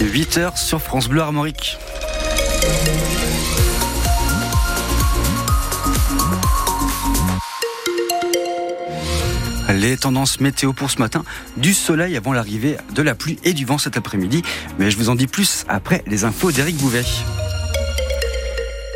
8h sur France Bleu Armorique. Les tendances météo pour ce matin, du soleil avant l'arrivée de la pluie et du vent cet après-midi. Mais je vous en dis plus après les infos d'Éric Bouvet.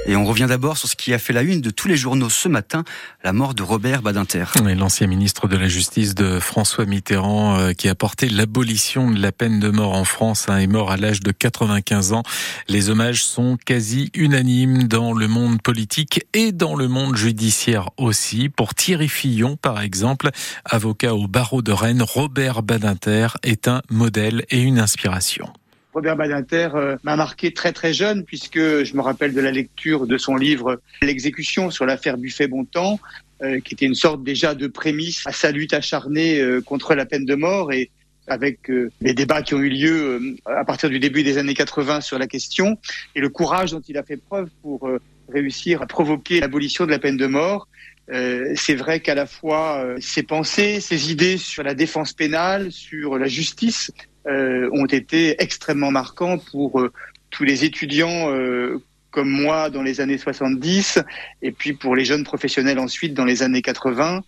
Et on revient d'abord sur ce qui a fait la une de tous les journaux ce matin, la mort de Robert Badinter. L'ancien ministre de la Justice de François Mitterrand, euh, qui a porté l'abolition de la peine de mort en France, hein, est mort à l'âge de 95 ans. Les hommages sont quasi unanimes dans le monde politique et dans le monde judiciaire aussi. Pour Thierry Fillon, par exemple, avocat au barreau de Rennes, Robert Badinter est un modèle et une inspiration. Robert Badinter euh, m'a marqué très très jeune puisque je me rappelle de la lecture de son livre L'exécution sur l'affaire Buffet-Bontemps, euh, qui était une sorte déjà de prémisse à sa lutte acharnée euh, contre la peine de mort et avec les débats qui ont eu lieu à partir du début des années 80 sur la question et le courage dont il a fait preuve pour réussir à provoquer l'abolition de la peine de mort. c'est vrai qu'à la fois ses pensées, ses idées sur la défense pénale, sur la justice, ont été extrêmement marquants pour euh, tous les étudiants euh, comme moi dans les années 70 et puis pour les jeunes professionnels ensuite dans les années 80.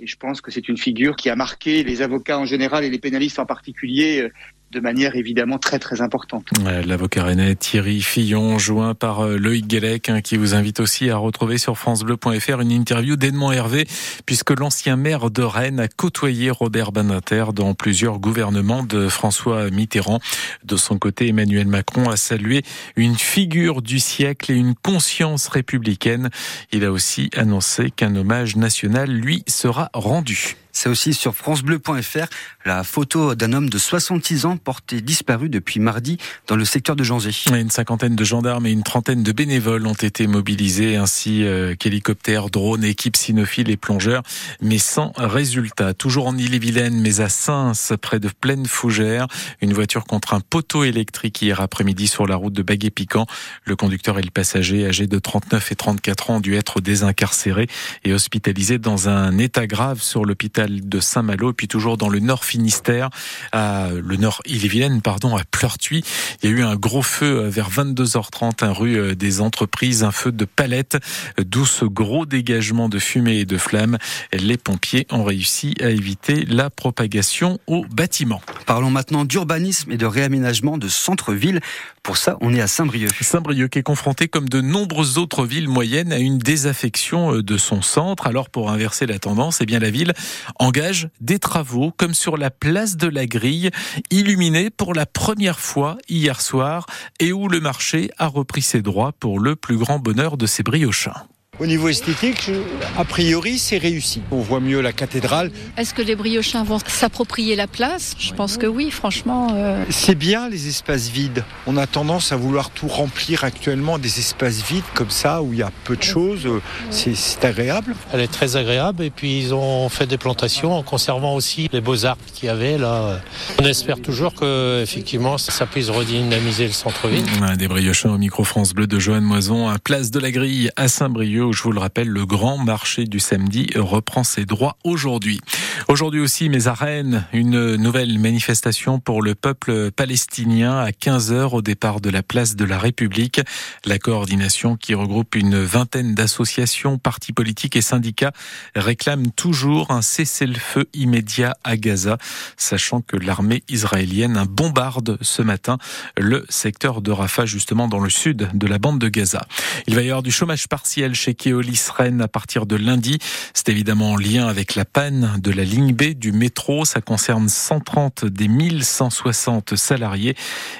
Et je pense que c'est une figure qui a marqué les avocats en général et les pénalistes en particulier de manière évidemment très très importante. L'avocat rennais Thierry Fillon, joint par euh, Loïc Guélec, hein, qui vous invite aussi à retrouver sur francebleu.fr une interview d'Edmond Hervé, puisque l'ancien maire de Rennes a côtoyé Robert Banater dans plusieurs gouvernements de François Mitterrand. De son côté, Emmanuel Macron a salué une figure du siècle et une conscience républicaine. Il a aussi annoncé qu'un hommage national lui sera rendu. C'est aussi sur francebleu.fr la photo d'un homme de 66 ans porté disparu depuis mardi dans le secteur de Janzé. Une cinquantaine de gendarmes et une trentaine de bénévoles ont été mobilisés, ainsi euh, qu'hélicoptères, drones, équipes cynophiles et plongeurs, mais sans résultat. Toujours en Ille-et-Vilaine, mais à Sens, près de Plaine Fougère, une voiture contre un poteau électrique hier après-midi sur la route de Baguet-Piquant. Le conducteur et le passager, âgés de 39 et 34 ans, ont dû être désincarcérés et hospitalisés dans un état grave sur l'hôpital de Saint-Malo, et puis toujours dans le nord Finistère, à le nord Ille-et-Vilaine, pardon, à Pleurtuis. Il y a eu un gros feu euh, vers 22h30, un rue euh, des entreprises, un feu de palettes, euh, d'où ce gros dégagement de fumée et de flammes. Les pompiers ont réussi à éviter la propagation au bâtiment. Parlons maintenant d'urbanisme et de réaménagement de centre-ville. Pour ça, on est à Saint-Brieuc. Saint-Brieuc qui est confronté, comme de nombreuses autres villes moyennes, à une désaffection de son centre. Alors, pour inverser la tendance, eh bien, la ville engage des travaux comme sur la place de la Grille, illuminée pour la première fois hier soir et où le marché a repris ses droits pour le plus grand bonheur de ses briochins. Au niveau esthétique, a priori, c'est réussi. On voit mieux la cathédrale. Est-ce que les briochins vont s'approprier la place? Je pense que oui, franchement. Euh. C'est bien les espaces vides. On a tendance à vouloir tout remplir actuellement, des espaces vides comme ça, où il y a peu de choses. C'est agréable. Elle est très agréable et puis ils ont fait des plantations en conservant aussi les beaux arbres qu'il y avait là. On espère toujours que effectivement ça puisse redynamiser le centre-ville. Des briochins au micro France Bleu de Joanne Moison à Place de la Grille à Saint-Brieuc je vous le rappelle, le grand marché du samedi reprend ses droits aujourd'hui. Aujourd'hui aussi, mais à Rennes, une nouvelle manifestation pour le peuple palestinien à 15h au départ de la place de la République. La coordination qui regroupe une vingtaine d'associations, partis politiques et syndicats réclame toujours un cessez-le-feu immédiat à Gaza, sachant que l'armée israélienne bombarde ce matin le secteur de Rafah, justement dans le sud de la bande de Gaza. Il va y avoir du chômage partiel chez Keolis Rennes à partir de lundi. C'est évidemment en lien avec la panne de la ligne B du métro. Ça concerne 130 des 1160 salariés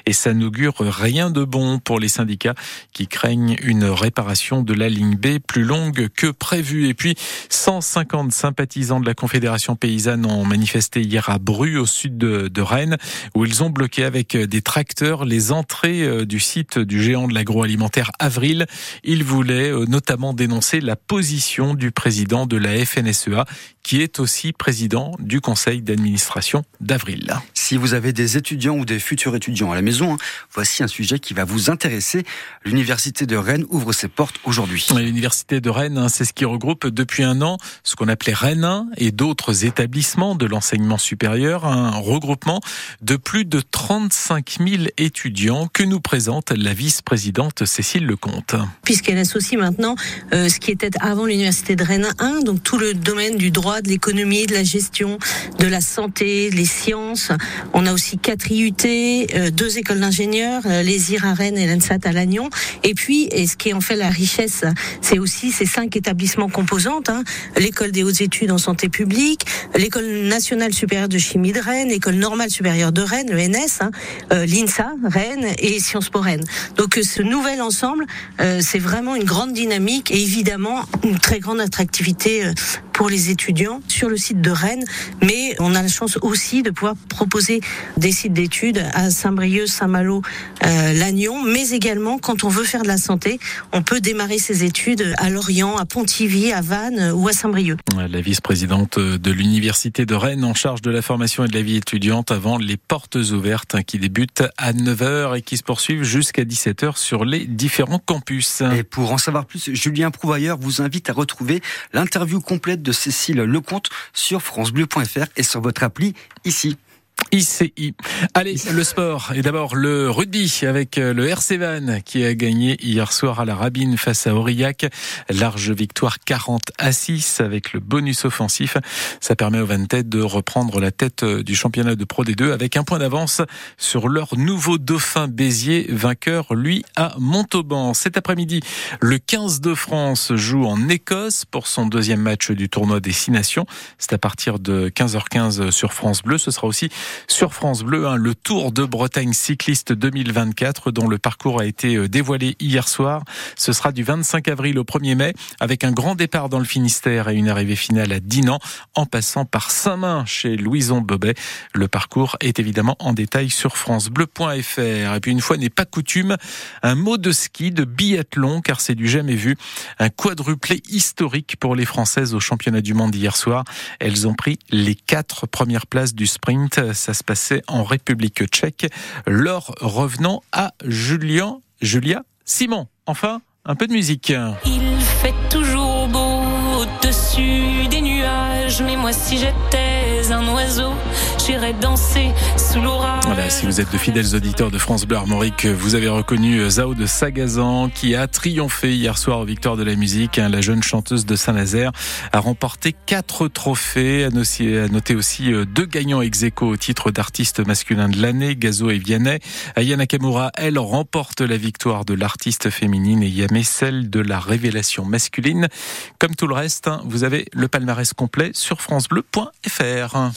et ça n'augure rien de bon pour les syndicats qui craignent une réparation de la ligne B plus longue que prévu. Et puis, 150 sympathisants de la Confédération paysanne ont manifesté hier à Bru, au sud de, de Rennes, où ils ont bloqué avec des tracteurs les entrées euh, du site du géant de l'agroalimentaire Avril. Ils voulaient euh, notamment dénoncer la position du président de la FNSEA, qui est aussi président du conseil d'administration d'Avril. Si vous avez des étudiants ou des futurs étudiants à la maison, hein, voici un sujet qui va vous intéresser. L'université de Rennes ouvre ses portes aujourd'hui. L'université de Rennes, hein, c'est ce qui regroupe depuis un an ce qu'on appelait Rennes 1 et d'autres établissements de l'enseignement supérieur, un regroupement de plus de 35 000 étudiants que nous présente la vice-présidente Cécile Lecomte. Puisqu'elle associe maintenant euh, ce qui était avant l'université de Rennes 1, donc tout le domaine du droit, de l'économie, de la gestion, de la santé, les sciences. On a aussi quatre IUT, euh, deux écoles d'ingénieurs, euh, les IR à Rennes et l'ENSAT à Lannion. Et puis, ce qui en fait la richesse, c'est aussi ces cinq établissements composantes, hein, l'école des hautes études en santé publique, l'école nationale supérieure de chimie de Rennes, l'école normale supérieure de Rennes, le NS, hein, l'INSA, Rennes et Sciences Po Rennes. Donc ce nouvel ensemble, c'est vraiment une grande dynamique et évidemment une très grande attractivité pour les étudiants sur le site de Rennes, mais on a la chance aussi de pouvoir proposer des sites d'études à Saint-Brieuc, Saint-Malo, euh, Lannion, mais également quand on veut faire de la santé, on peut démarrer ses études à Lorient, à Pontivy, à Vannes ou à Saint-Brieuc. La vice-présidente de l'Université de Rennes en charge de la formation et de la vie étudiante avant les portes ouvertes qui débutent à 9h et qui se poursuivent jusqu'à 17h sur les différents campus. Et pour en savoir plus, Julien Prouvailleur vous invite à retrouver l'interview complète de Cécile Lecomte sur francebleu.fr et sur votre appli ici. ICI. Allez, le sport. Et d'abord le rugby avec euh, le RC Van qui a gagné hier soir à la Rabine face à Aurillac. Large victoire 40 à 6 avec le bonus offensif. Ça permet aux Van de reprendre la tête euh, du championnat de Pro D2 avec un point d'avance sur leur nouveau dauphin Béziers, vainqueur lui à Montauban. Cet après-midi, le 15 de France joue en Écosse pour son deuxième match du tournoi des Six Nations. C'est à partir de 15h15 sur France Bleu. Ce sera aussi sur France Bleu, hein, le Tour de Bretagne cycliste 2024 dont le parcours a été euh, dévoilé hier soir. Ce sera du 25 avril au 1er mai avec un grand départ dans le Finistère et une arrivée finale à Dinan en passant par Saint-Main chez Louison Bobet. Le parcours est évidemment en détail sur francebleu.fr. Et puis une fois n'est pas coutume, un mot de ski, de biathlon car c'est du jamais vu. Un quadruplé historique pour les Françaises au championnat du monde hier soir. Elles ont pris les quatre premières places du sprint ça se passait en République tchèque. L'or revenant à Julien, Julia Simon. Enfin, un peu de musique. Il fait toujours beau au-dessus des nuages, mais moi si j'étais un oiseau, Voilà, si vous êtes de fidèles auditeurs de France Bleu Armorique, vous avez reconnu Zao de Sagazan qui a triomphé hier soir aux Victoires de la musique. La jeune chanteuse de Saint-Nazaire a remporté quatre trophées, a noté aussi euh, deux gagnants ex aequo au titre d'artiste masculin de l'année, Gazo et Vianney. Aya Nakamura, elle, remporte la victoire de l'artiste féminine et Yamé celle de la révélation masculine. Comme tout le reste, hein, vous avez le palmarès complet sur francebleu.fr.